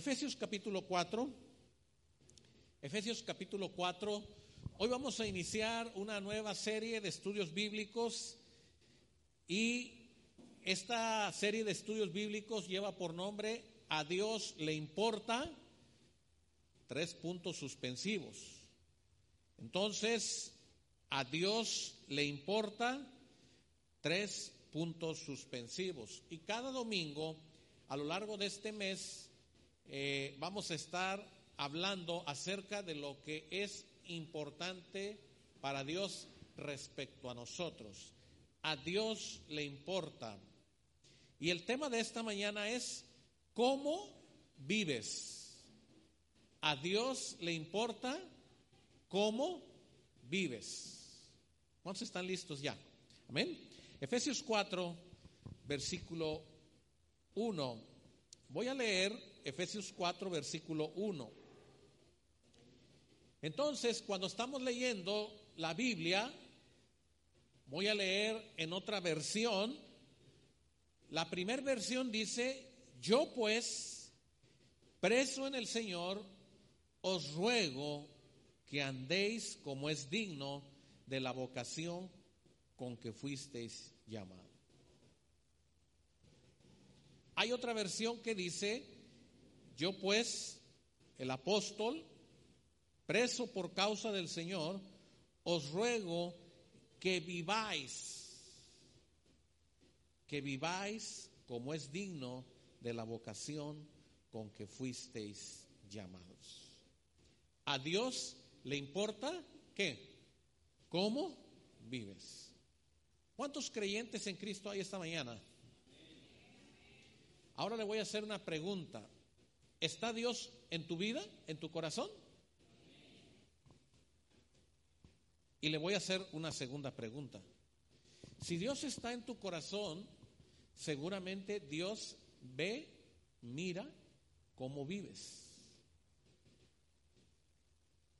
Efesios capítulo 4. Efesios capítulo 4. Hoy vamos a iniciar una nueva serie de estudios bíblicos y esta serie de estudios bíblicos lleva por nombre A Dios le importa, tres puntos suspensivos. Entonces, a Dios le importa, tres puntos suspensivos. Y cada domingo, a lo largo de este mes, eh, vamos a estar hablando acerca de lo que es importante para Dios respecto a nosotros. A Dios le importa. Y el tema de esta mañana es ¿cómo vives? A Dios le importa cómo vives. ¿Cuántos están listos ya? Amén. Efesios 4, versículo 1. Voy a leer Efesios 4, versículo 1. Entonces, cuando estamos leyendo la Biblia, voy a leer en otra versión. La primera versión dice, yo pues, preso en el Señor, os ruego que andéis como es digno de la vocación con que fuisteis llamados. Hay otra versión que dice, yo pues, el apóstol, preso por causa del Señor, os ruego que viváis, que viváis como es digno de la vocación con que fuisteis llamados. A Dios le importa qué, cómo vives. ¿Cuántos creyentes en Cristo hay esta mañana? Ahora le voy a hacer una pregunta. ¿Está Dios en tu vida, en tu corazón? Y le voy a hacer una segunda pregunta. Si Dios está en tu corazón, seguramente Dios ve, mira cómo vives.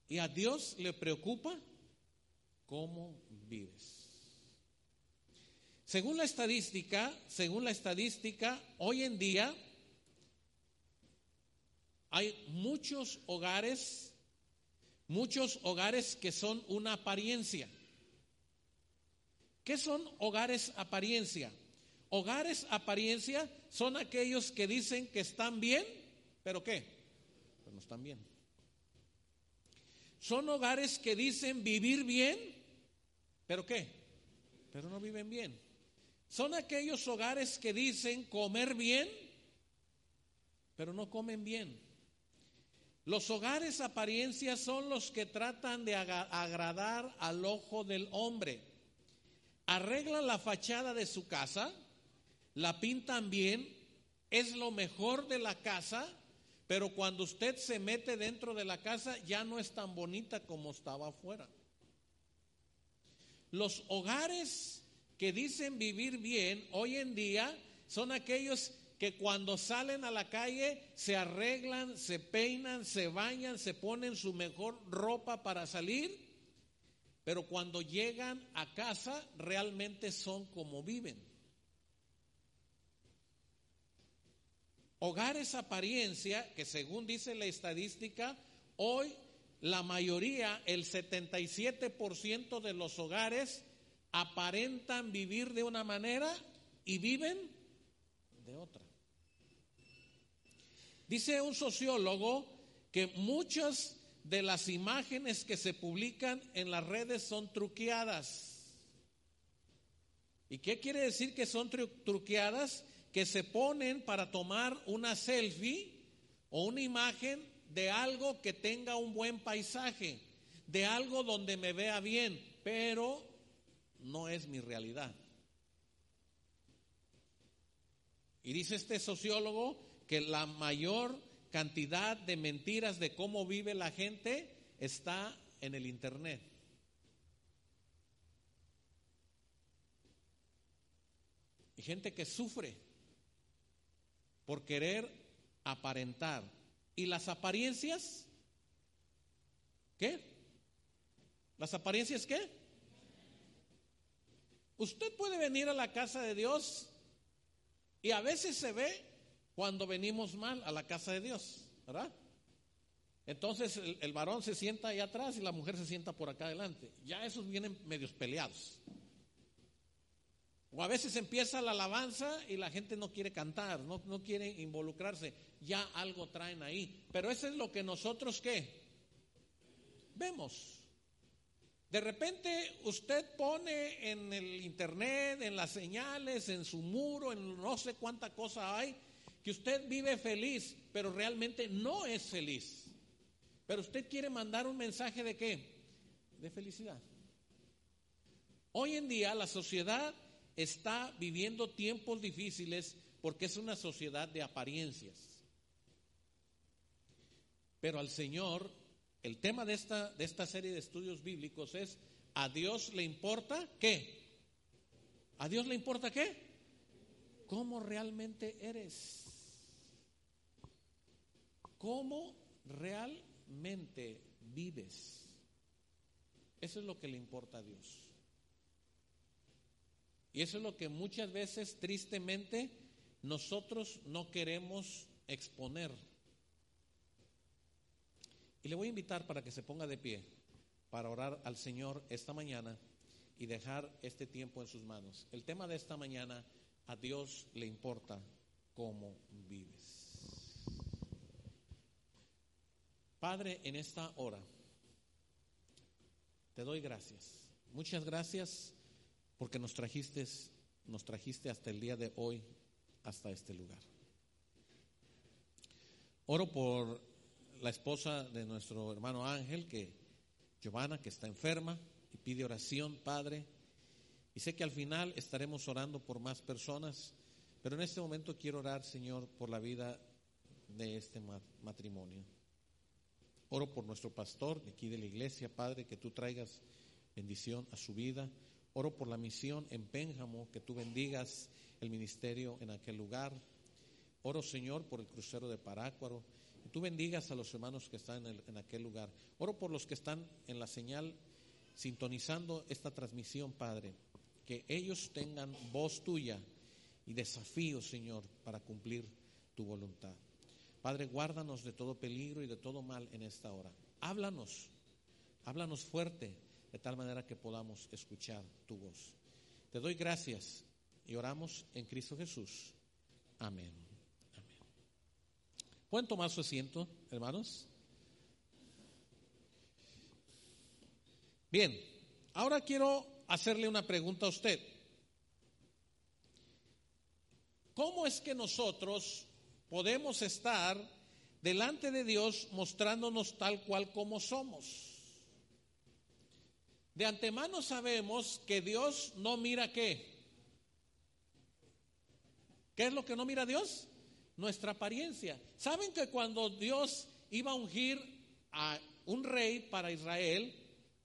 Y a Dios le preocupa cómo vives. Según la estadística, según la estadística, hoy en día hay muchos hogares, muchos hogares que son una apariencia. ¿Qué son hogares apariencia? Hogares apariencia son aquellos que dicen que están bien, pero ¿qué? Pero no están bien. Son hogares que dicen vivir bien, pero ¿qué? Pero no viven bien. Son aquellos hogares que dicen comer bien, pero no comen bien. Los hogares apariencias son los que tratan de agradar al ojo del hombre. Arreglan la fachada de su casa, la pintan bien, es lo mejor de la casa, pero cuando usted se mete dentro de la casa ya no es tan bonita como estaba afuera. Los hogares que dicen vivir bien hoy en día son aquellos que cuando salen a la calle se arreglan, se peinan, se bañan, se ponen su mejor ropa para salir, pero cuando llegan a casa realmente son como viven. Hogares apariencia, que según dice la estadística, hoy la mayoría, el 77% de los hogares aparentan vivir de una manera y viven de otra. Dice un sociólogo que muchas de las imágenes que se publican en las redes son truqueadas. ¿Y qué quiere decir que son truqueadas? Que se ponen para tomar una selfie o una imagen de algo que tenga un buen paisaje, de algo donde me vea bien, pero no es mi realidad. Y dice este sociólogo que la mayor cantidad de mentiras de cómo vive la gente está en el Internet. Y gente que sufre por querer aparentar. ¿Y las apariencias? ¿Qué? ¿Las apariencias qué? Usted puede venir a la casa de Dios y a veces se ve cuando venimos mal a la casa de Dios. ¿verdad? Entonces el, varón se sienta allá atrás y la mujer se sienta por acá adelante. Ya esos vienen medios peleados. O a veces empieza la alabanza y la gente no quiere cantar, no, no quiere involucrarse. Ya algo traen ahí. Pero eso es lo que nosotros qué? Vemos. De repente usted pone en el internet, en las señales, en su muro, en no sé cuánta cosa hay, que usted vive feliz, pero realmente no es feliz. Pero usted quiere mandar un mensaje de qué? De felicidad. Hoy en día la sociedad está viviendo tiempos difíciles porque es una sociedad de apariencias. Pero al Señor, el tema de esta, de esta serie de estudios bíblicos es, ¿a Dios le importa qué? ¿A Dios le importa qué? ¿Cómo realmente eres? ¿Cómo realmente vives? Eso es lo que le importa a Dios. Y eso es lo que muchas veces, tristemente, nosotros no queremos exponer. Y le voy a invitar para que se ponga de pie, para orar al Señor esta mañana y dejar este tiempo en sus manos. El tema de esta mañana, a Dios le importa cómo vives. Padre, en esta hora, te doy gracias. Muchas gracias porque nos trajiste, nos trajiste hasta el día de hoy, hasta este lugar. Oro por la esposa de nuestro hermano Ángel, que Giovanna, que está enferma y pide oración, Padre. Y sé que al final estaremos orando por más personas, pero en este momento quiero orar, Señor, por la vida de este matrimonio. Oro por nuestro pastor de aquí de la iglesia, Padre, que tú traigas bendición a su vida. Oro por la misión en Pénjamo, que tú bendigas el ministerio en aquel lugar. Oro, Señor, por el crucero de Parácuaro. Que tú bendigas a los hermanos que están en, en aquel lugar. Oro por los que están en la señal sintonizando esta transmisión, Padre. Que ellos tengan voz tuya y desafío, Señor, para cumplir tu voluntad. Padre, guárdanos de todo peligro y de todo mal en esta hora. Háblanos, háblanos fuerte de tal manera que podamos escuchar tu voz. Te doy gracias y oramos en Cristo Jesús. Amén. ¿Pueden tomar su asiento, hermanos? Bien, ahora quiero hacerle una pregunta a usted. ¿Cómo es que nosotros podemos estar delante de Dios mostrándonos tal cual como somos? De antemano sabemos que Dios no mira qué. ¿Qué es lo que no mira Dios? Nuestra apariencia. ¿Saben que cuando Dios iba a ungir a un rey para Israel,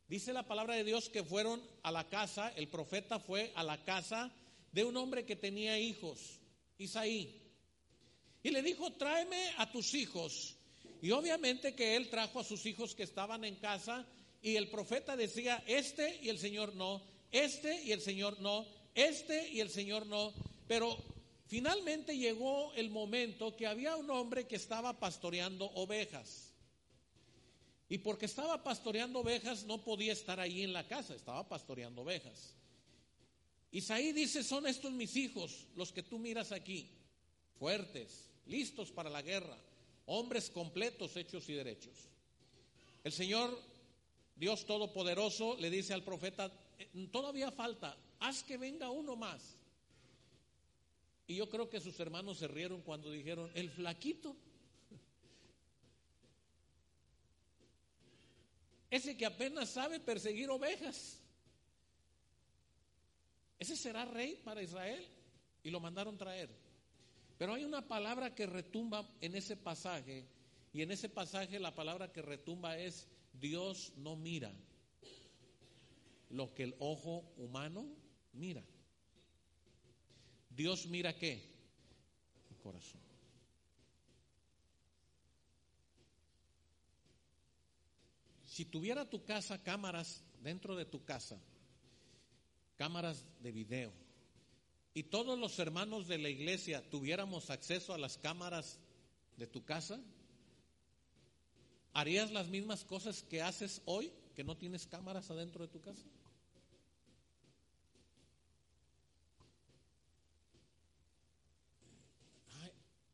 dice la palabra de Dios que fueron a la casa, el profeta fue a la casa de un hombre que tenía hijos, Isaí. Y le dijo, tráeme a tus hijos. Y obviamente que él trajo a sus hijos que estaban en casa y el profeta decía, este y el Señor no, este y el Señor no, este y el Señor no. Pero finalmente llegó el momento que había un hombre que estaba pastoreando ovejas. Y porque estaba pastoreando ovejas no podía estar ahí en la casa, estaba pastoreando ovejas. Isaí dice, son estos mis hijos, los que tú miras aquí, fuertes, listos para la guerra, hombres completos, hechos y derechos. El Señor Dios Todopoderoso le dice al profeta, eh, todavía falta, haz que venga uno más. Y yo creo que sus hermanos se rieron cuando dijeron, el flaquito. Ese que apenas sabe perseguir ovejas. Ese será rey para Israel. Y lo mandaron traer. Pero hay una palabra que retumba en ese pasaje. Y en ese pasaje la palabra que retumba es Dios no mira lo que el ojo humano mira. Dios mira qué? El corazón. Si tuviera tu casa cámaras dentro de tu casa, cámaras de video, y todos los hermanos de la iglesia tuviéramos acceso a las cámaras de tu casa, ¿harías las mismas cosas que haces hoy, que no tienes cámaras adentro de tu casa?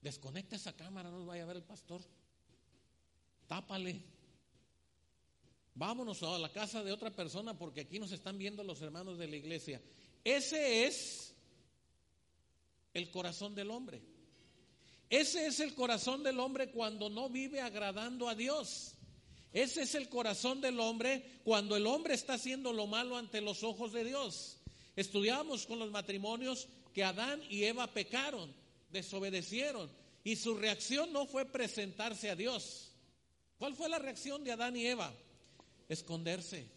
Desconecta esa cámara, no vaya a ver el pastor. Tápale. Vámonos a la casa de otra persona porque aquí nos están viendo los hermanos de la iglesia. Ese es el corazón del hombre. Ese es el corazón del hombre cuando no vive agradando a Dios. Ese es el corazón del hombre cuando el hombre está haciendo lo malo ante los ojos de Dios. Estudiamos con los matrimonios que Adán y Eva pecaron, desobedecieron, y su reacción no fue presentarse a Dios. ¿Cuál fue la reacción de Adán y Eva? Esconderse.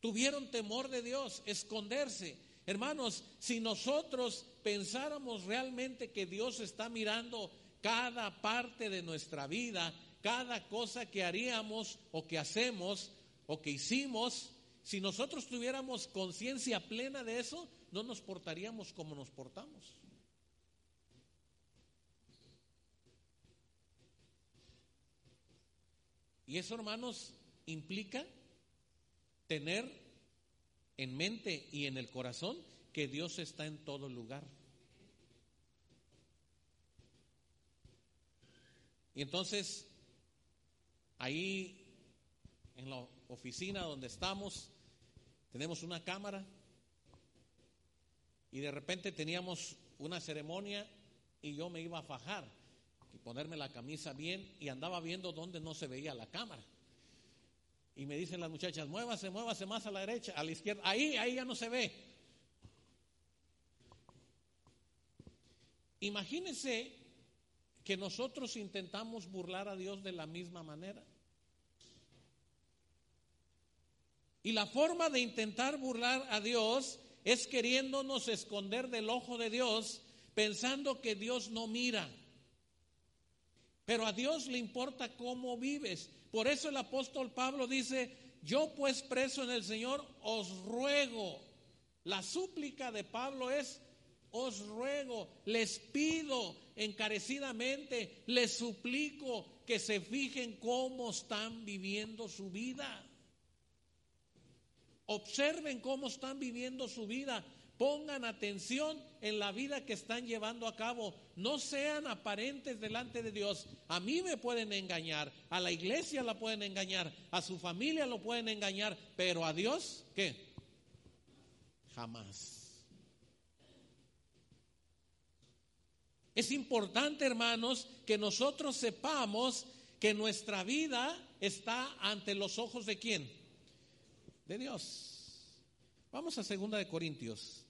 Tuvieron temor de Dios, esconderse. Hermanos, si nosotros pensáramos realmente que Dios está mirando cada parte de nuestra vida, cada cosa que haríamos o que hacemos o que hicimos, si nosotros tuviéramos conciencia plena de eso, no nos portaríamos como nos portamos. Y eso, hermanos, implica tener en mente y en el corazón que Dios está en todo lugar. Y entonces, ahí en la oficina donde estamos, tenemos una cámara y de repente teníamos una ceremonia y yo me iba a fajar y ponerme la camisa bien y andaba viendo dónde no se veía la cámara. Y me dicen las muchachas, muévase, muévase más a la derecha, a la izquierda. Ahí, ahí ya no se ve. Imagínense que nosotros intentamos burlar a Dios de la misma manera. Y la forma de intentar burlar a Dios es queriéndonos esconder del ojo de Dios, pensando que Dios no mira. Pero a Dios le importa cómo vives. Por eso el apóstol Pablo dice, yo pues preso en el Señor os ruego. La súplica de Pablo es, os ruego, les pido encarecidamente, les suplico que se fijen cómo están viviendo su vida. Observen cómo están viviendo su vida. Pongan atención en la vida que están llevando a cabo. No sean aparentes delante de Dios. A mí me pueden engañar, a la iglesia la pueden engañar, a su familia lo pueden engañar, pero a Dios, ¿qué? Jamás. Es importante, hermanos, que nosotros sepamos que nuestra vida está ante los ojos de quién? De Dios. Vamos a segunda de Corintios.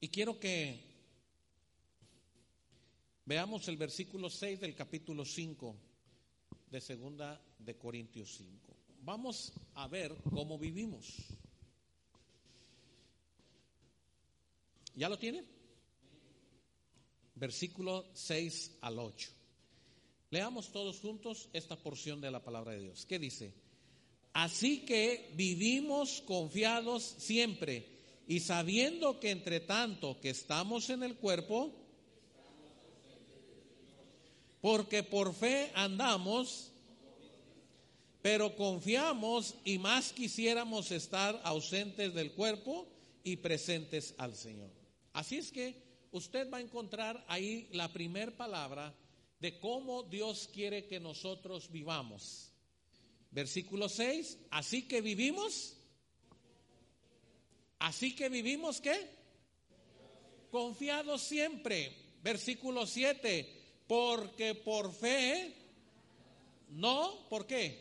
Y quiero que veamos el versículo 6 del capítulo 5 de segunda de Corintios 5. Vamos a ver cómo vivimos. ¿Ya lo tiene? Versículo 6 al 8. Leamos todos juntos esta porción de la palabra de Dios. ¿Qué dice? Así que vivimos confiados siempre y sabiendo que entre tanto que estamos en el cuerpo, porque por fe andamos, pero confiamos y más quisiéramos estar ausentes del cuerpo y presentes al Señor. Así es que usted va a encontrar ahí la primer palabra de cómo Dios quiere que nosotros vivamos. Versículo 6, así que vivimos Así que vivimos qué? Confiados siempre. Versículo 7. Porque por fe, no, ¿por qué?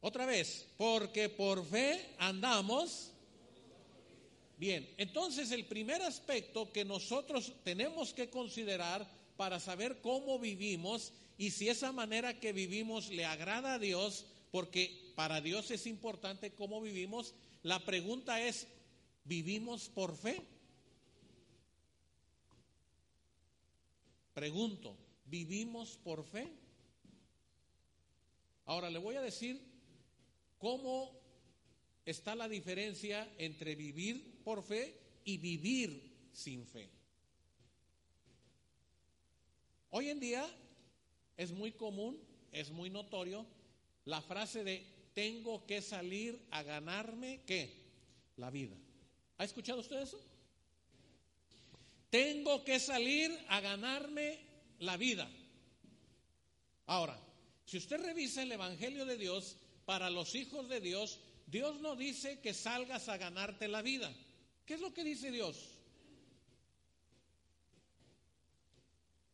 Otra vez, porque por fe andamos. Bien, entonces el primer aspecto que nosotros tenemos que considerar para saber cómo vivimos y si esa manera que vivimos le agrada a Dios, porque para Dios es importante cómo vivimos, la pregunta es, ¿Vivimos por fe? Pregunto, ¿vivimos por fe? Ahora le voy a decir cómo está la diferencia entre vivir por fe y vivir sin fe. Hoy en día es muy común, es muy notorio la frase de tengo que salir a ganarme qué? La vida. ¿Ha escuchado usted eso? Tengo que salir a ganarme la vida. Ahora, si usted revisa el Evangelio de Dios, para los hijos de Dios, Dios no dice que salgas a ganarte la vida. ¿Qué es lo que dice Dios?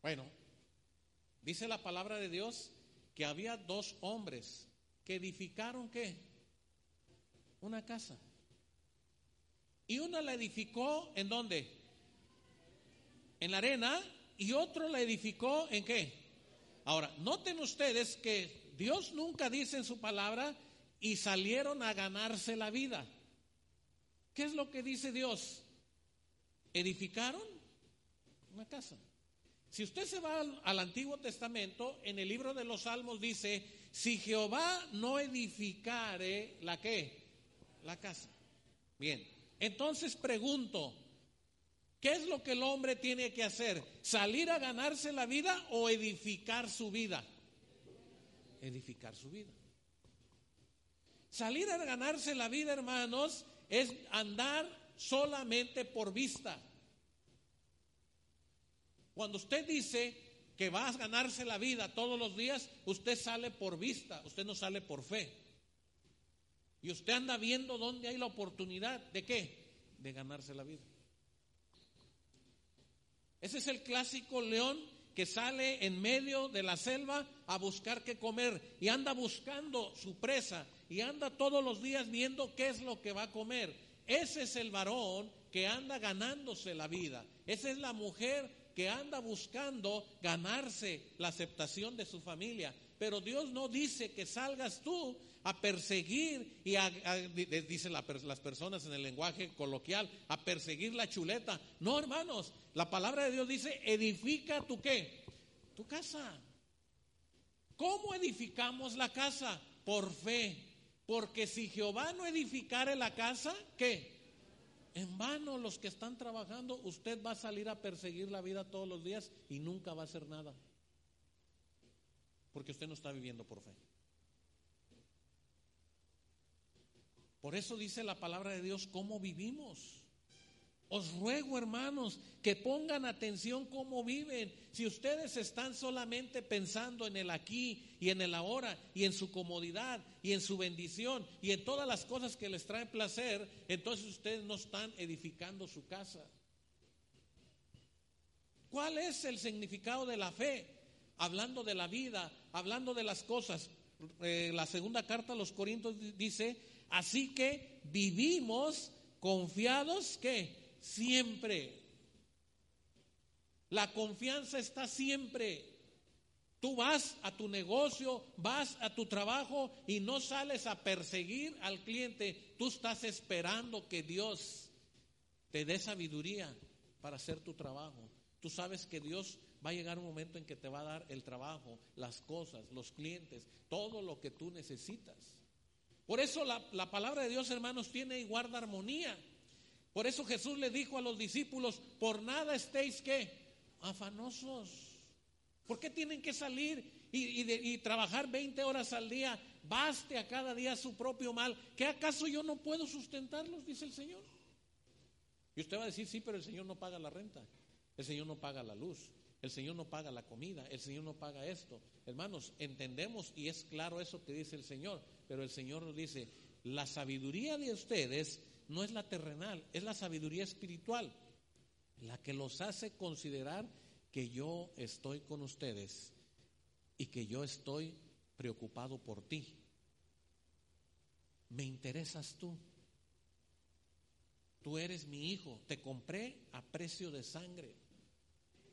Bueno, dice la palabra de Dios que había dos hombres que edificaron qué? Una casa. Y uno la edificó en dónde? En la arena y otro la edificó en qué? Ahora, noten ustedes que Dios nunca dice en su palabra y salieron a ganarse la vida. ¿Qué es lo que dice Dios? Edificaron una casa. Si usted se va al, Antiguo Testamento, en el libro de los Salmos dice, si Jehová no edificare la qué, la casa. Bien, entonces pregunto, ¿qué es lo que el hombre tiene que hacer? ¿Salir a ganarse la vida o edificar su vida? Edificar su vida. Salir a ganarse la vida, hermanos, es andar solamente por vista. Cuando usted dice que va a ganarse la vida todos los días, usted sale por vista, usted no sale por fe. Y usted anda viendo dónde hay la oportunidad de qué? De ganarse la vida. Ese es el clásico león que sale en medio de la selva a buscar qué comer y anda buscando su presa y anda todos los días viendo qué es lo que va a comer. Ese es el varón que anda ganándose la vida. Esa es la mujer que anda buscando ganarse la aceptación de su familia. Pero Dios no dice que salgas tú a perseguir y a, dicen las personas en el lenguaje coloquial, a perseguir la chuleta. No, hermanos, la palabra de Dios dice, edifica tu qué? Tu casa. ¿Cómo edificamos la casa? Por fe. Porque si Jehová no edificare la casa, ¿qué? En vano los que están trabajando, usted va a salir a perseguir la vida todos los días y nunca va a hacer nada. Porque usted no está viviendo por fe. Por eso dice la palabra de Dios cómo vivimos. Os ruego, hermanos, que pongan atención cómo viven. Si ustedes están solamente pensando en el aquí y en el ahora y en su comodidad y en su bendición y en todas las cosas que les traen placer, entonces ustedes no están edificando su casa. ¿Cuál es el significado de la fe? Hablando de la vida, hablando de las cosas. Eh, la segunda carta a los Corintios dice, Así que vivimos confiados que siempre. La confianza está siempre. Tú vas a tu negocio, vas a tu trabajo y no sales a perseguir al cliente. Tú estás esperando que Dios te dé sabiduría para hacer tu trabajo. Tú sabes que Dios va a llegar un momento en que te va a dar el trabajo, las cosas, los clientes, todo lo que tú necesitas. Por eso la, palabra de Dios, hermanos, tiene y guarda armonía. Por eso Jesús le dijo a los discípulos, por nada estéis que afanosos. ¿Por qué tienen que salir y, y, trabajar 20 horas al día? Baste a cada día su propio mal. ¿Qué acaso yo no puedo sustentarlos? Dice el Señor. Y usted va a decir, sí, pero el Señor no paga la renta. El Señor no paga la luz. El Señor no paga la comida, el Señor no paga esto. Hermanos, entendemos y es claro eso que dice el Señor, pero el Señor nos dice, la sabiduría de ustedes no es la terrenal, es la sabiduría espiritual, la que los hace considerar que yo estoy con ustedes y que yo estoy preocupado por ti. Me interesas tú. Tú eres mi hijo, te compré a precio de sangre.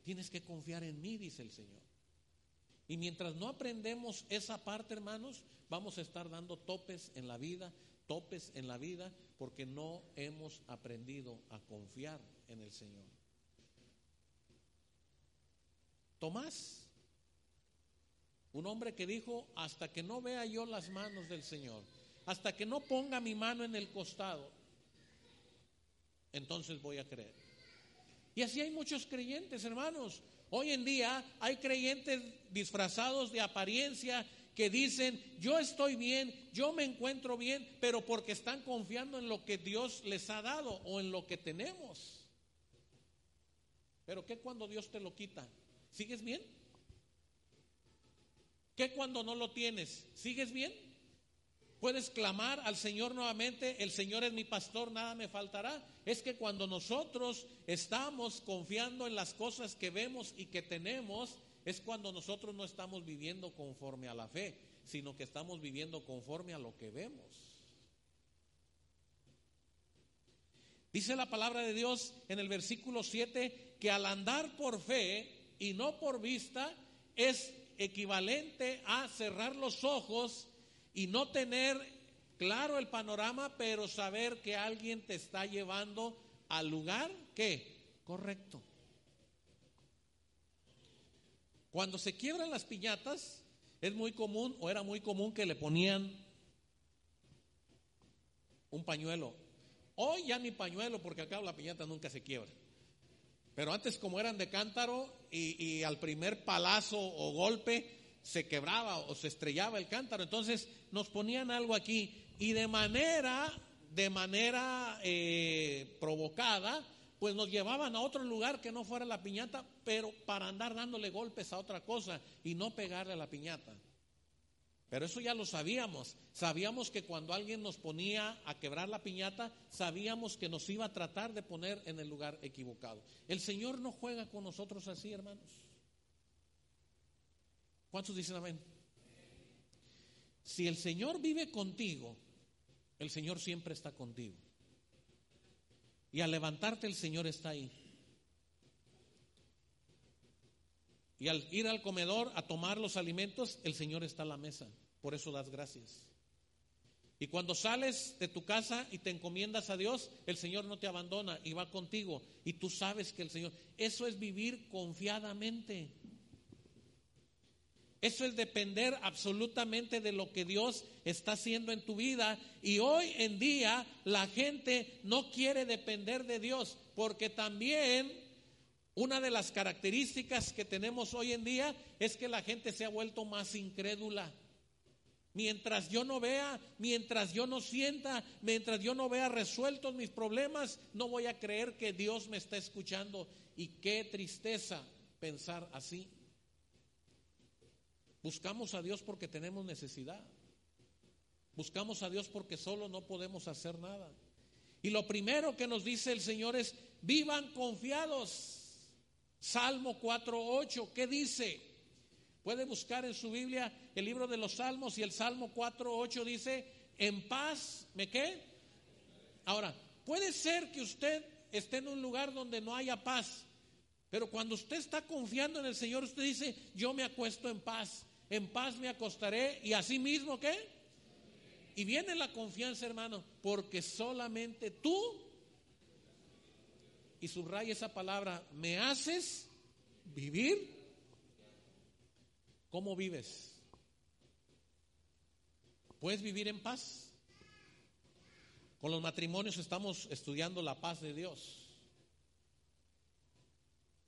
Tienes que confiar en mí, dice el Señor. Y mientras no aprendemos esa parte, hermanos, vamos a estar dando topes en la vida, topes en la vida, porque no hemos aprendido a confiar en el Señor. Tomás, un hombre que dijo, hasta que no vea yo las manos del Señor hasta que no ponga mi mano en el costado, entonces voy a creer. Y así hay muchos creyentes, hermanos. Hoy en día hay creyentes disfrazados de apariencia que dicen, yo estoy bien, yo me encuentro bien, pero porque están confiando en lo que Dios les ha dado o en lo que tenemos. Pero ¿qué cuando Dios te lo quita? ¿Sigues bien? ¿Qué cuando no lo tienes? ¿Sigues bien? Puedes clamar al Señor nuevamente, el Señor es mi pastor, nada me faltará. Es que cuando nosotros estamos confiando en las cosas que vemos y que tenemos, es cuando nosotros no estamos viviendo conforme a la fe, sino que estamos viviendo conforme a lo que vemos. Dice la palabra de Dios en el versículo 7 que al andar por fe y no por vista es equivalente a cerrar los ojos y no tener claro el panorama, pero saber que alguien te está llevando al lugar que correcto. Cuando se quiebran las piñatas, es muy común o era muy común que le ponían un pañuelo. Hoy ya ni pañuelo porque acá la piñata nunca se quiebra. Pero antes como eran de cántaro y, y, al primer palazo o golpe se quebraba o se estrellaba el cántaro, entonces nos ponían algo aquí y de manera, de manera eh, provocada, pues nos llevaban a otro lugar que no fuera la piñata, pero para andar dándole golpes a otra cosa y no pegarle a la piñata. Pero eso ya lo sabíamos. Sabíamos que cuando alguien nos ponía a quebrar la piñata, sabíamos que nos iba a tratar de poner en el lugar equivocado. El Señor no juega con nosotros así, hermanos. ¿Cuántos dicen amén? Si el Señor vive contigo, el Señor siempre está contigo. Y al levantarte el Señor está ahí. Y al ir al comedor a tomar los alimentos, el Señor está a la mesa. Por eso das gracias. Y cuando sales de tu casa y te encomiendas a Dios, el Señor no te abandona y va contigo. Y tú sabes que el Señor, eso es vivir confiadamente. Eso es depender absolutamente de lo que Dios está haciendo en tu vida. Y hoy en día la gente no quiere depender de Dios, porque también una de las características que tenemos hoy en día es que la gente se ha vuelto más incrédula. Mientras yo no vea, mientras yo no sienta, mientras yo no vea resueltos mis problemas, no voy a creer que Dios me está escuchando. Y qué tristeza pensar así. Buscamos a Dios porque tenemos necesidad. Buscamos a Dios porque solo no podemos hacer nada. Y lo primero que nos dice el Señor es, vivan confiados. Salmo 4.8, ¿qué dice? Puede buscar en su Biblia el libro de los Salmos y el Salmo 4.8 dice, en paz, ¿me qué? Ahora, puede ser que usted esté en un lugar donde no haya paz, pero cuando usted está confiando en el Señor, usted dice, yo me acuesto en paz en paz me acostaré y así mismo qué? Y viene la confianza, hermano, porque solamente tú, y subraya esa palabra, me haces vivir. ¿Cómo vives? ¿Puedes vivir en paz? Con los matrimonios estamos estudiando la paz de Dios.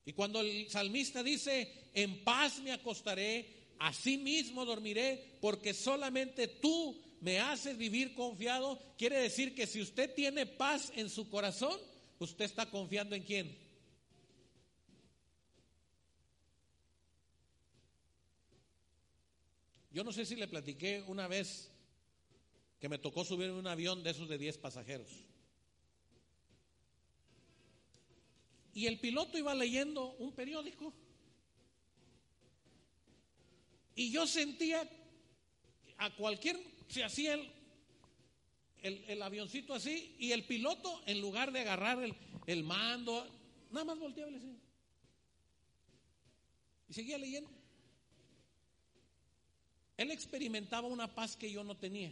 Y cuando el salmista dice, en paz me acostaré Así mismo dormiré, porque solamente tú me haces vivir confiado. Quiere decir que si usted tiene paz en su corazón, usted está confiando en quién. Yo no sé si le platiqué una vez que me tocó subir en un avión de esos de 10 pasajeros. Y el piloto iba leyendo un periódico. Y yo sentía a cualquier, se hacía el, el, avioncito así y el piloto, en lugar de agarrar el, el mando, nada más volteaba y le. Y seguía leyendo. Él experimentaba una paz que yo no tenía.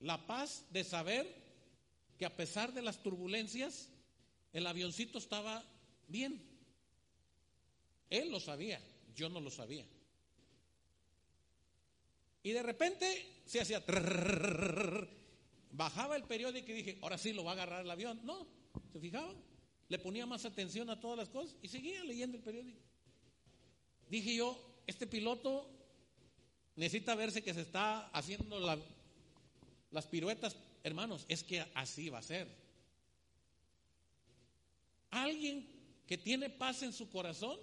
La paz de saber que a pesar de las turbulencias, el avioncito estaba bien. Él lo sabía, yo no lo sabía. Y de repente se hacía... Bajaba el periódico y dije, ahora sí lo va a agarrar el avión. No, se fijaba. Le ponía más atención a todas las cosas y seguía leyendo el periódico. Dije yo, este piloto necesita verse que se está haciendo las piruetas. Hermanos, es que así va a ser. Alguien que tiene paz en su corazón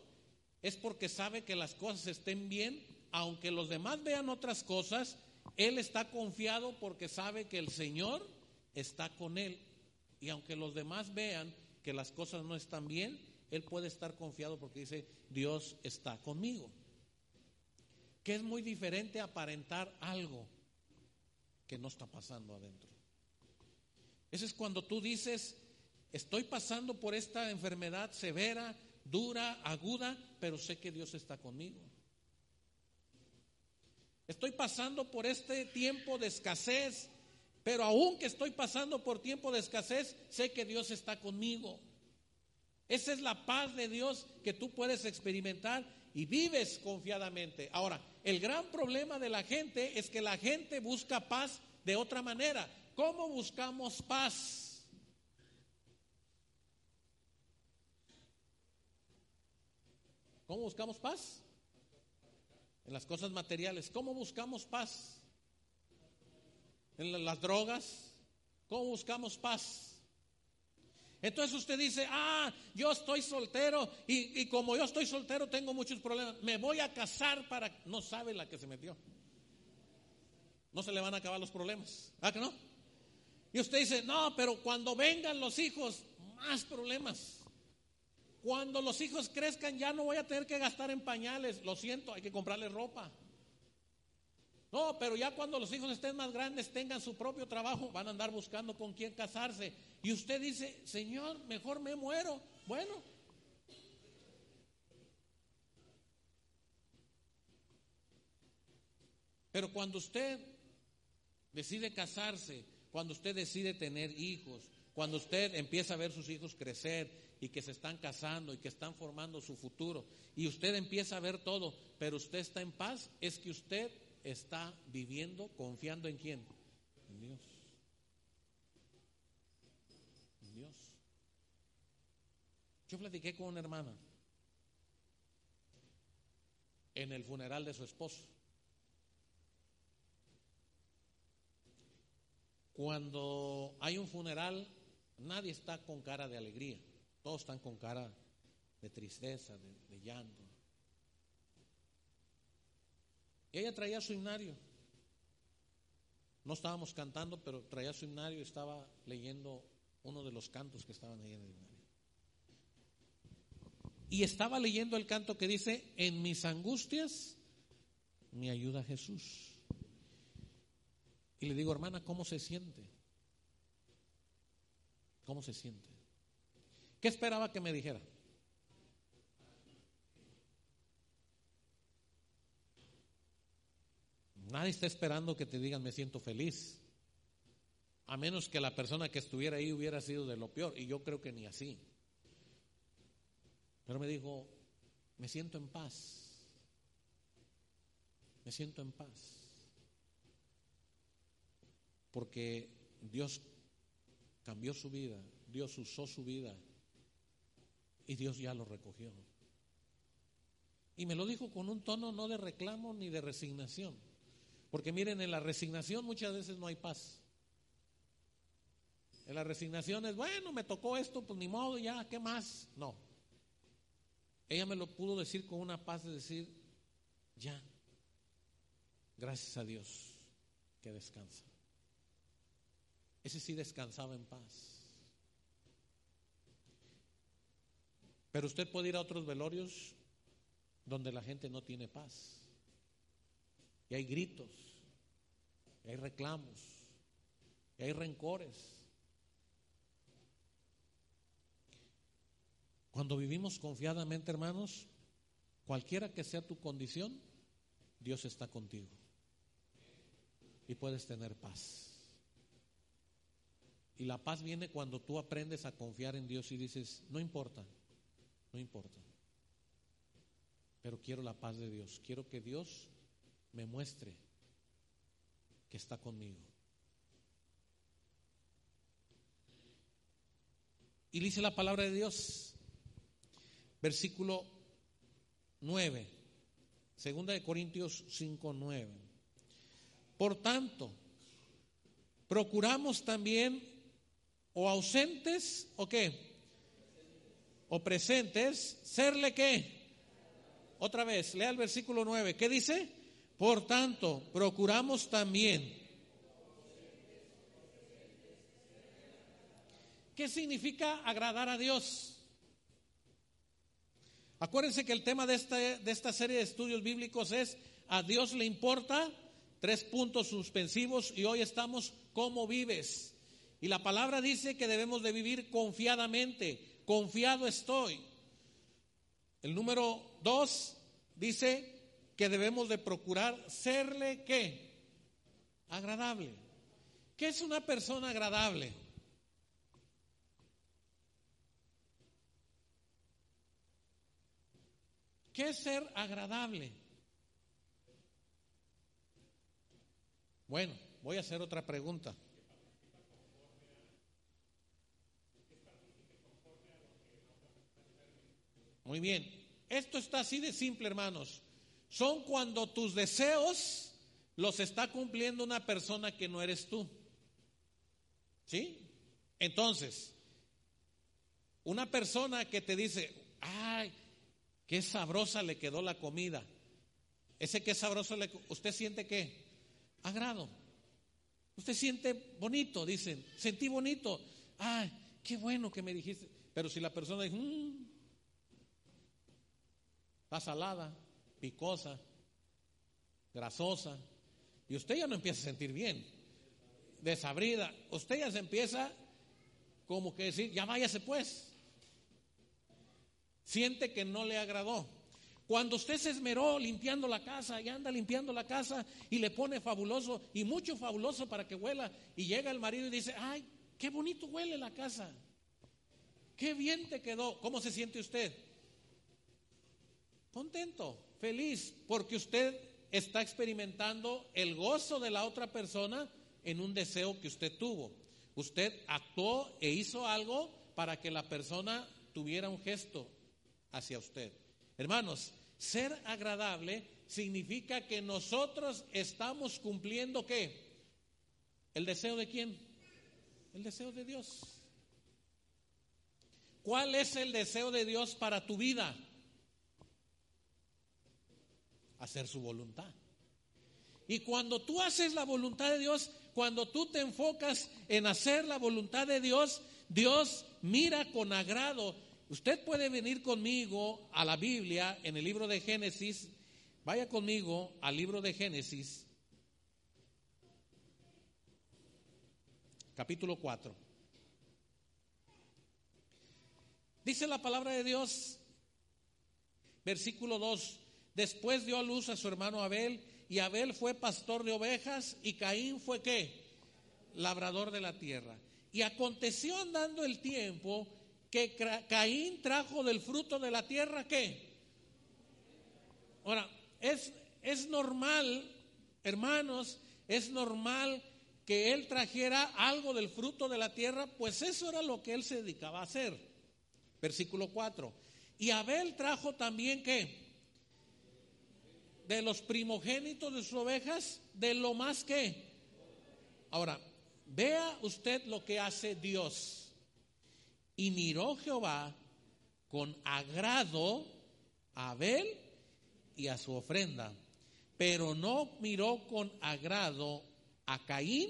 es porque sabe que las cosas estén bien, aunque los demás vean otras cosas, él está confiado porque sabe que el Señor está con él. Y aunque los demás vean que las cosas no están bien, él puede estar confiado porque dice, Dios está conmigo. Que es muy diferente aparentar algo que no está pasando adentro. Eso es cuando tú dices, estoy pasando por esta enfermedad severa, dura, aguda, pero sé que Dios está conmigo. Estoy pasando por este tiempo de escasez, pero aún que estoy pasando por tiempo de escasez, sé que Dios está conmigo. Esa es la paz de Dios que tú puedes experimentar y vives confiadamente. Ahora, el gran problema de la gente es que la gente busca paz de otra manera. ¿Cómo buscamos paz? ¿Cómo buscamos paz? En las cosas materiales. ¿Cómo buscamos paz? En las drogas. ¿Cómo buscamos paz? Entonces usted dice, ah, yo estoy soltero y, y, como yo estoy soltero tengo muchos problemas. Me voy a casar para... No sabe la que se metió. No se le van a acabar los problemas. ¿Ah que no? Y usted dice, no, pero cuando vengan los hijos, más problemas. Cuando los hijos crezcan ya no voy a tener que gastar en pañales. Lo siento, hay que comprarles ropa. No, pero ya cuando los hijos estén más grandes, tengan su propio trabajo, van a andar buscando con quién casarse. Y usted dice, Señor, mejor me muero. Bueno. Pero cuando usted decide casarse, cuando usted decide tener hijos, cuando usted empieza a ver sus hijos crecer y que se están casando y que están formando su futuro y usted empieza a ver todo, pero usted está en paz, es que usted está viviendo confiando en quién? En Dios. En Dios. Yo platiqué con una hermana en el funeral de su esposo. Cuando hay un funeral, nadie está con cara de alegría. Todos están con cara de tristeza, de, llanto. Y ella traía su himnario. No estábamos cantando, pero traía su himnario y estaba leyendo uno de los cantos que estaban ahí en el himnario. Y estaba leyendo el canto que dice, en mis angustias me ayuda Jesús. Y le digo, hermana, ¿cómo se siente? ¿Cómo se siente? ¿Qué esperaba que me dijera? Nadie está esperando que te digan me siento feliz. A menos que la persona que estuviera ahí hubiera sido de lo peor. Y yo creo que ni así. Pero me dijo, me siento en paz. Me siento en paz. Porque Dios cambió su vida. Dios usó su vida y Dios ya lo recogió. Y me lo dijo con un tono no de reclamo ni de resignación. Porque miren, en la resignación muchas veces no hay paz. En la resignación es, bueno, me tocó esto, pues ni modo, ya, ¿qué más? No. Ella me lo pudo decir con una paz de decir, ya, gracias a Dios que descansa. Ese sí descansaba en paz. Pero usted puede ir a otros velorios donde la gente no tiene paz. Y hay gritos, hay reclamos, hay rencores. Cuando vivimos confiadamente, hermanos, cualquiera que sea tu condición, Dios está contigo. Y puedes tener paz. Y la paz viene cuando tú aprendes a confiar en Dios y dices, no importa, no importa. Pero quiero la paz de Dios. Quiero que Dios me muestre que está conmigo. Y dice la palabra de Dios, versículo 9, segunda de Corintios 5, 9. Por tanto, procuramos también o ausentes o qué, o presentes, serle qué. Otra vez, lea el versículo 9. ¿Qué dice? Por tanto, procuramos también. ¿Qué significa agradar a Dios? Acuérdense que el tema de esta, de esta serie de estudios bíblicos es a Dios le importa, tres puntos suspensivos y hoy estamos cómo vives. Y la palabra dice que debemos de vivir confiadamente, confiado estoy. El número dos dice que debemos de procurar serle qué? Agradable. ¿Qué es una persona agradable? ¿Qué es ser agradable? Bueno, voy a hacer otra pregunta. Muy bien. Esto está así de simple, hermanos. Son cuando tus deseos los está cumpliendo una persona que no eres tú. ¿Sí? Entonces, una persona que te dice, ay, qué sabrosa le quedó la comida. Ese que sabroso le, usted siente qué? Agrado. Usted siente bonito, dicen, sentí bonito. Ay, qué bueno que me dijiste. Pero si la persona dice, mmm, Está salada, picosa, grasosa. Y usted ya no empieza a sentir bien, desabrida. Usted ya se empieza como que decir, ya váyase pues. Siente que no le agradó. Cuando usted se esmeró limpiando la casa y anda limpiando la casa y le pone fabuloso y mucho fabuloso para que huela y llega el marido y dice, ay, qué bonito huele la casa. Qué bien te quedó. ¿Cómo se siente usted? Contento, feliz, porque usted está experimentando el gozo de la otra persona en un deseo que usted tuvo. Usted actuó e hizo algo para que la persona tuviera un gesto hacia usted. Hermanos, ser agradable significa que nosotros estamos cumpliendo qué? ¿El deseo de quién? El deseo de Dios. ¿Cuál es el deseo de Dios para tu vida? Hacer su voluntad. Y cuando tú haces la voluntad de Dios, cuando tú te enfocas en hacer la voluntad de Dios, Dios mira con agrado. Usted puede venir conmigo a la Biblia en el libro de Génesis. Vaya conmigo al libro de Génesis, capítulo 4. Dice la palabra de Dios, versículo 2, Después dio a luz a su hermano Abel y Abel fue pastor de ovejas y Caín fue qué? Labrador de la tierra. Y aconteció andando el tiempo que Caín trajo del fruto de la tierra qué? Ahora, es, es normal, hermanos, es normal que él trajera algo del fruto de la tierra, pues eso era lo que él se dedicaba a hacer. Versículo 4. Y Abel trajo también qué? De los primogénitos de sus ovejas, de lo más que. Ahora, vea usted lo que hace Dios. Y miró Jehová con agrado a Abel y a su ofrenda, pero no miró con agrado a Caín.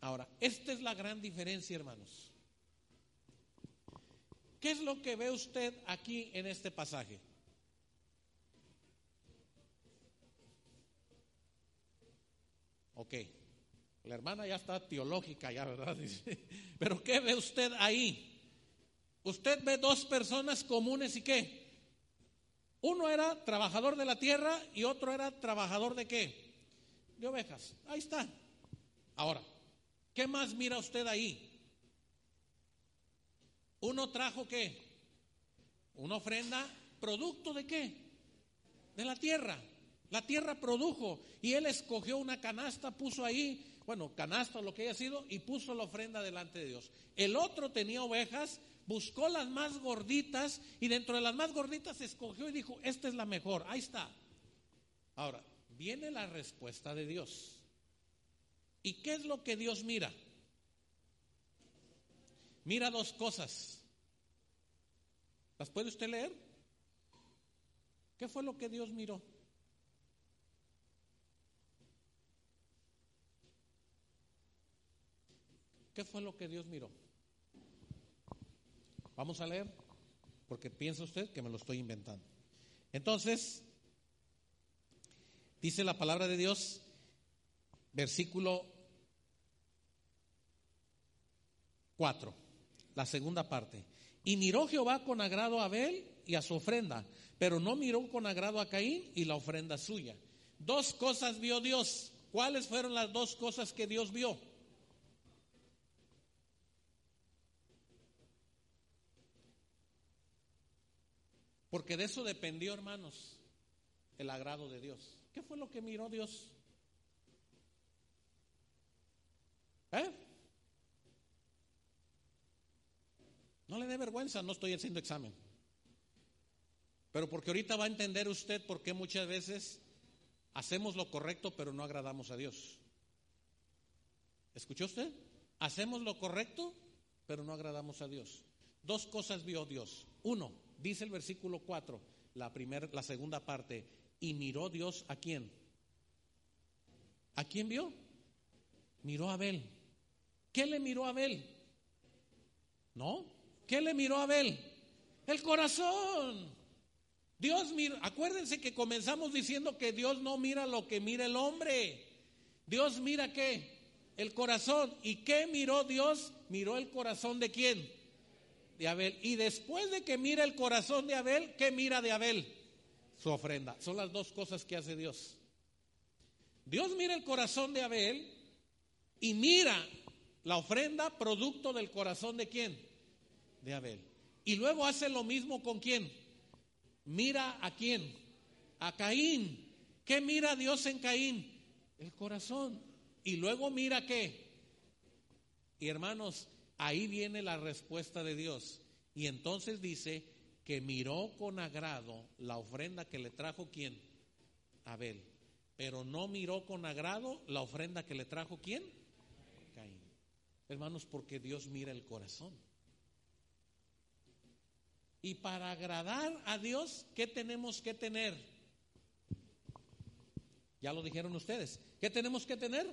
Ahora, esta es la gran diferencia, hermanos. ¿Qué es lo que ve usted aquí en este pasaje? Ok, la hermana ya está teológica, ya, ¿verdad? Pero ¿qué ve usted ahí? Usted ve dos personas comunes y qué? Uno era trabajador de la tierra y otro era trabajador de qué? De ovejas. Ahí está. Ahora, ¿qué más mira usted ahí? Uno trajo qué? Una ofrenda, producto de qué? De la tierra. La tierra produjo y él escogió una canasta, puso ahí, bueno, canasta o lo que haya sido, y puso la ofrenda delante de Dios. El otro tenía ovejas, buscó las más gorditas y dentro de las más gorditas escogió y dijo, esta es la mejor, ahí está. Ahora, viene la respuesta de Dios. ¿Y qué es lo que Dios mira? Mira dos cosas. ¿Las puede usted leer? ¿Qué fue lo que Dios miró? ¿Qué fue lo que Dios miró? Vamos a leer, porque piensa usted que me lo estoy inventando. Entonces, dice la palabra de Dios, versículo 4, la segunda parte. Y miró Jehová con agrado a Abel y a su ofrenda, pero no miró con agrado a Caín y la ofrenda suya. Dos cosas vio Dios. ¿Cuáles fueron las dos cosas que Dios vio? Porque de eso dependió, hermanos, el agrado de Dios. ¿Qué fue lo que miró Dios? ¿Eh? No le dé vergüenza, no estoy haciendo examen. Pero porque ahorita va a entender usted por qué muchas veces hacemos lo correcto pero no agradamos a Dios. ¿Escuchó usted? Hacemos lo correcto pero no agradamos a Dios. Dos cosas vio Dios. Uno, dice el versículo 4, la, primera, la segunda parte, y miró Dios a quién. ¿A quién vio? Miró a Abel. ¿Qué le miró a Abel? ¿No? ¿Qué le miró a Abel? El corazón. Dios mira, acuérdense que comenzamos diciendo que Dios no mira lo que mira el hombre. Dios mira qué? El corazón. ¿Y qué miró Dios? Miró el corazón de quién? De Abel. Y después de que mira el corazón de Abel, ¿qué mira de Abel? Su ofrenda. Son las dos cosas que hace Dios. Dios mira el corazón de Abel y mira la ofrenda producto del corazón de quién? De Abel. Y luego hace lo mismo con quién? Mira a quién? A Caín. ¿Qué mira Dios en Caín? El corazón. Y luego mira qué. Y hermanos, ahí viene la respuesta de Dios. Y entonces dice que miró con agrado la ofrenda que le trajo quién? Abel. Pero no miró con agrado la ofrenda que le trajo quién? Caín. Hermanos, porque Dios mira el corazón. Y para agradar a Dios, ¿qué tenemos que tener? Ya lo dijeron ustedes. ¿Qué tenemos que tener?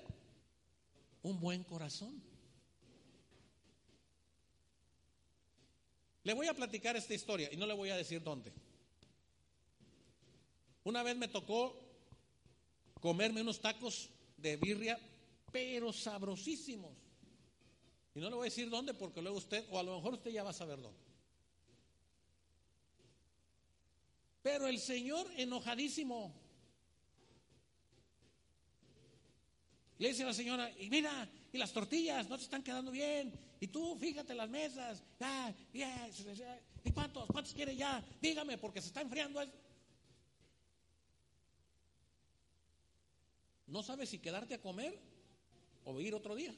Un buen corazón. Le voy a platicar esta historia y no le voy a decir dónde. Una vez me tocó comerme unos tacos de birria, pero sabrosísimos. Y no le voy a decir dónde porque luego usted, o a lo mejor usted ya va a saber dónde. Pero el Señor enojadísimo. Le dice la señora, y mira, y las tortillas no te están quedando bien. Y tú, fíjate las mesas. Ya, ya, ¿Y cuántos? ¿Cuántos quiere ya? Dígame, porque se está enfriando. No sabes si quedarte a comer o ir otro día.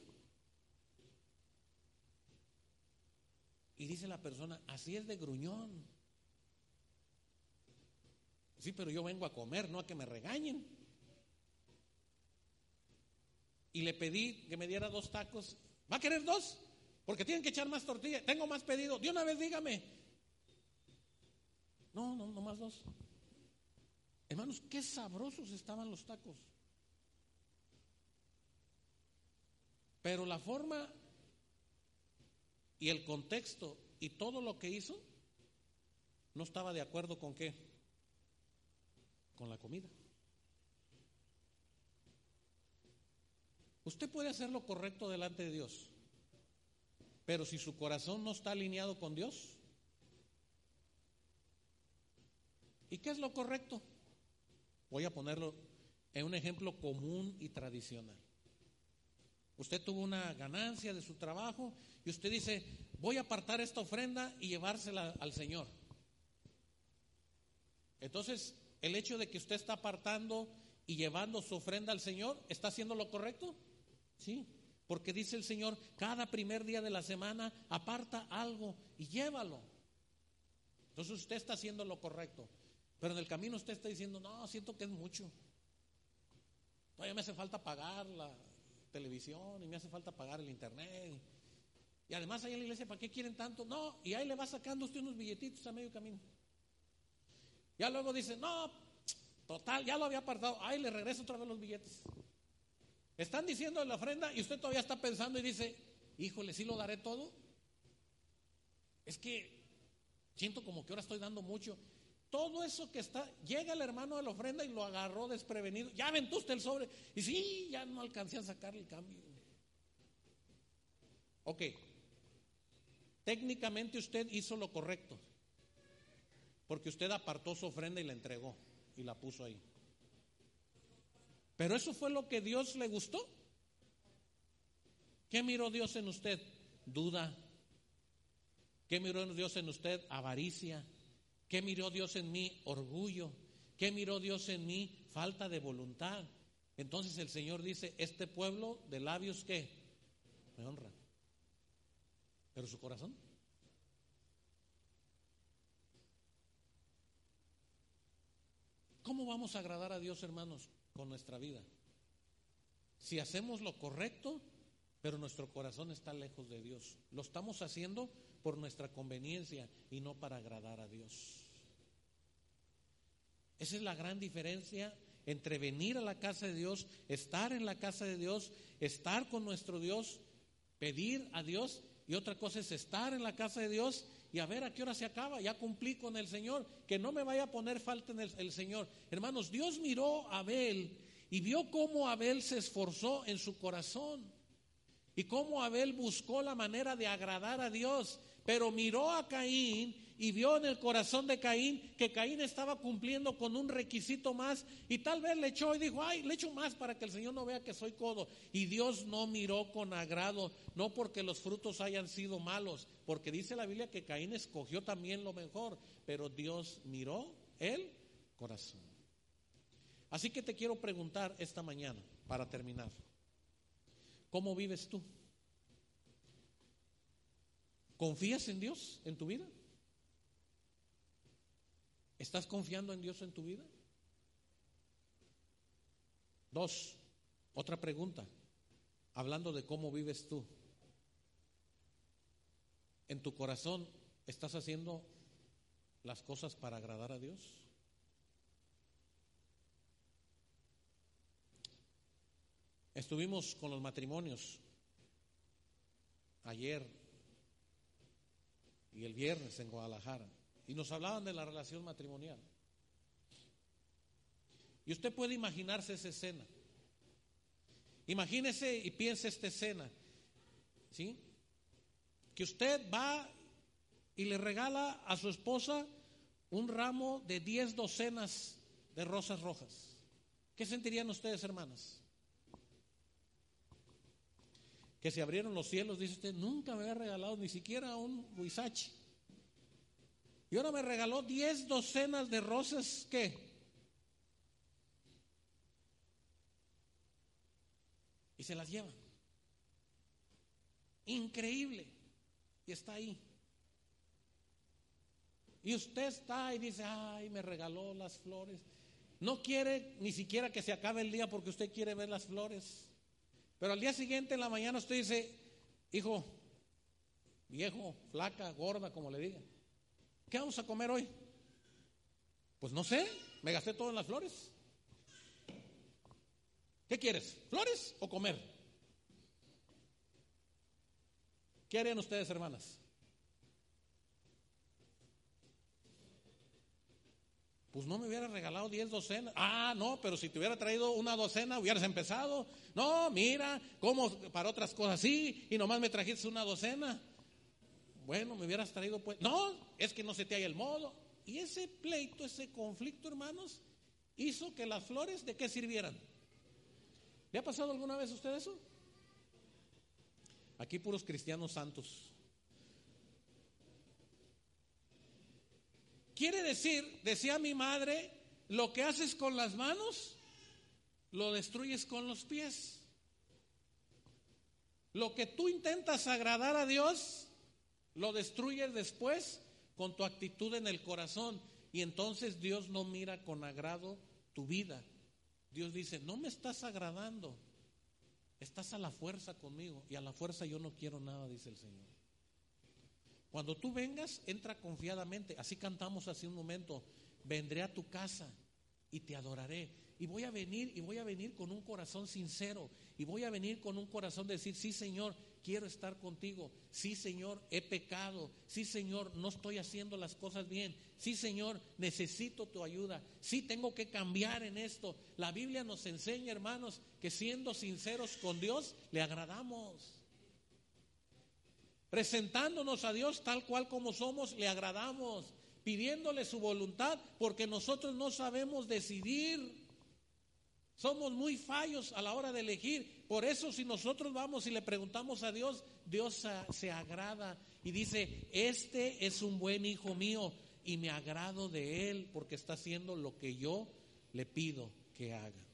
Y dice la persona, así es de gruñón. Sí, pero yo vengo a comer, no a que me regañen. Y le pedí que me diera dos tacos. ¿Va a querer dos? Porque tienen que echar más tortilla. Tengo más pedido. De una vez dígame. No, no, no más dos. Hermanos, qué sabrosos estaban los tacos. Pero la forma y el contexto y todo lo que hizo no estaba de acuerdo con qué? con la comida. Usted puede hacer lo correcto delante de Dios, pero si su corazón no está alineado con Dios, ¿y qué es lo correcto? Voy a ponerlo en un ejemplo común y tradicional. Usted tuvo una ganancia de su trabajo y usted dice, voy a apartar esta ofrenda y llevársela al Señor. Entonces, el hecho de que usted está apartando y llevando su ofrenda al Señor, ¿está haciendo lo correcto? Sí, porque dice el Señor, cada primer día de la semana aparta algo y llévalo. Entonces usted está haciendo lo correcto. Pero en el camino usted está diciendo, no, siento que es mucho. Todavía me hace falta pagar la televisión y me hace falta pagar el internet. Y además ahí en la iglesia, ¿para qué quieren tanto? No, y ahí le va sacando usted unos billetitos a medio camino. Ya luego dice, no, total, ya lo había apartado, ahí le regreso otra vez los billetes. Están diciendo la ofrenda y usted todavía está pensando y dice, híjole, ¿sí lo daré todo? Es que siento como que ahora estoy dando mucho. Todo eso que está, llega el hermano de la ofrenda y lo agarró desprevenido. Ya aventó usted el sobre. Y sí, ya no alcancé a sacar el cambio. Ok. Técnicamente usted hizo lo correcto. Porque usted apartó su ofrenda y la entregó. Y la puso ahí. Pero eso fue lo que Dios le gustó. ¿Qué miró Dios en usted? Duda. ¿Qué miró Dios en usted? Avaricia. ¿Qué miró Dios en mí? Orgullo. ¿Qué miró Dios en mí? Falta de voluntad. Entonces el Señor dice, este pueblo de labios ¿qué? me honra. Pero su corazón. ¿Cómo vamos a agradar a Dios, hermanos, con nuestra vida? Si hacemos lo correcto, pero nuestro corazón está lejos de Dios. Lo estamos haciendo por nuestra conveniencia y no para agradar a Dios. Esa es la gran diferencia entre venir a la casa de Dios, estar en la casa de Dios, estar con nuestro Dios, pedir a Dios y otra cosa es estar en la casa de Dios y a ver a qué hora se acaba, ya cumplí con el Señor, que no me vaya a poner falta en el, Señor. Hermanos, Dios miró a Abel y vio cómo Abel se esforzó en su corazón y cómo Abel buscó la manera de agradar a Dios pero miró a Caín y vio en el corazón de Caín que Caín estaba cumpliendo con un requisito más y tal vez le echó y dijo, ay, le echo más para que el Señor no vea que soy codo. Y Dios no miró con agrado, no porque los frutos hayan sido malos, porque dice la Biblia que Caín escogió también lo mejor, pero Dios miró el corazón. Así que te quiero preguntar esta mañana, para terminar, ¿cómo vives tú? ¿Confías en Dios en tu vida? ¿Estás confiando en Dios en tu vida? Dos, otra pregunta, hablando de cómo vives tú. ¿En tu corazón estás haciendo las cosas para agradar a Dios? Estuvimos con los matrimonios ayer y el viernes en Guadalajara. Y nos hablaban de la relación matrimonial. Y usted puede imaginarse esa escena. Imagínese y piense esta escena. ¿Sí? Que usted va y le regala a su esposa un ramo de 10 docenas de rosas rojas. ¿Qué sentirían ustedes, hermanas? Que se abrieron los cielos, dice usted, nunca me había regalado ni siquiera un huizache. Y ahora me regaló diez docenas de rosas, ¿qué? Y se las llevan. Increíble. Y está ahí. Y usted está y dice, ay, me regaló las flores. No quiere ni siquiera que se acabe el día porque usted quiere ver las flores. Pero al día siguiente en la mañana usted dice, hijo, viejo, flaca, gorda, como le diga, ¿qué vamos a comer hoy? Pues no sé, me gasté todo en las flores. ¿Qué quieres? ¿Flores o comer? ¿Qué harían ustedes, hermanas? Pues no me hubiera regalado 10 docenas. Ah, no, pero si te hubiera traído una docena, hubieras empezado. No, mira, como para otras cosas sí, y nomás me trajiste una docena. Bueno, me hubieras traído pues. No, es que no se te haya el modo. Y ese pleito, ese conflicto, hermanos, hizo que las flores de qué sirvieran. ¿Le ha pasado alguna vez a usted eso? Aquí puros cristianos santos. Quiere decir, decía mi madre, Lo que haces con las manos, lo destruyes con los pies. Lo que tú intentas agradar a Dios, lo destruyes después con tu actitud en el corazón. Y entonces Dios no mira con agrado tu vida. Dios dice, no me estás agradando, estás a la fuerza conmigo. Y a la fuerza yo no quiero nada, dice el Señor. Cuando tú vengas, entra confiadamente. Así cantamos hace un momento. Vendré a tu casa y te adoraré. Y voy a venir y voy a venir con un corazón sincero. Y voy a venir con un corazón de decir, sí Señor, quiero estar contigo. Sí Señor, he pecado. Sí Señor, no estoy haciendo las cosas bien. Sí Señor, necesito tu ayuda. Sí tengo que cambiar en esto. La Biblia nos enseña, hermanos, que siendo sinceros con Dios, le agradamos. Presentándonos a Dios tal cual como somos, le agradamos, pidiéndole su voluntad, porque nosotros no sabemos decidir. Somos muy fallos a la hora de elegir. Por eso si nosotros vamos y le preguntamos a Dios, Dios se agrada y dice, este es un buen hijo mío y me agrado de él porque está haciendo lo que yo le pido que haga.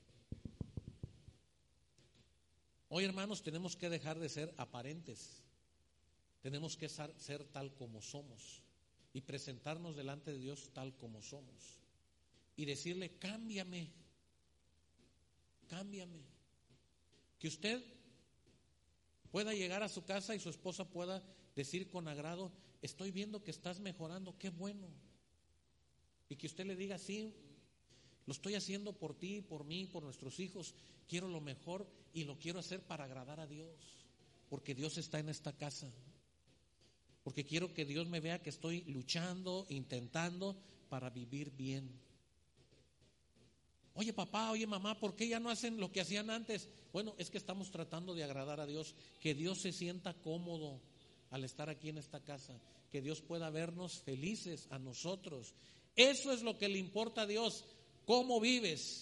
Hoy hermanos tenemos que dejar de ser aparentes. Tenemos que ser tal como somos y presentarnos delante de Dios tal como somos. Y decirle, cámbiame, cámbiame. Que usted pueda llegar a su casa y su esposa pueda decir con agrado, estoy viendo que estás mejorando, qué bueno. Y que usted le diga, sí, lo estoy haciendo por ti, por mí, por nuestros hijos, quiero lo mejor y lo quiero hacer para agradar a Dios, porque Dios está en esta casa porque quiero que Dios me vea que estoy luchando, intentando para vivir bien. Oye papá, oye mamá, ¿por qué ya no hacen lo que hacían antes? Bueno, es que estamos tratando de agradar a Dios, que Dios se sienta cómodo al estar aquí en esta casa, que Dios pueda vernos felices a nosotros. Eso es lo que le importa a Dios, cómo vives.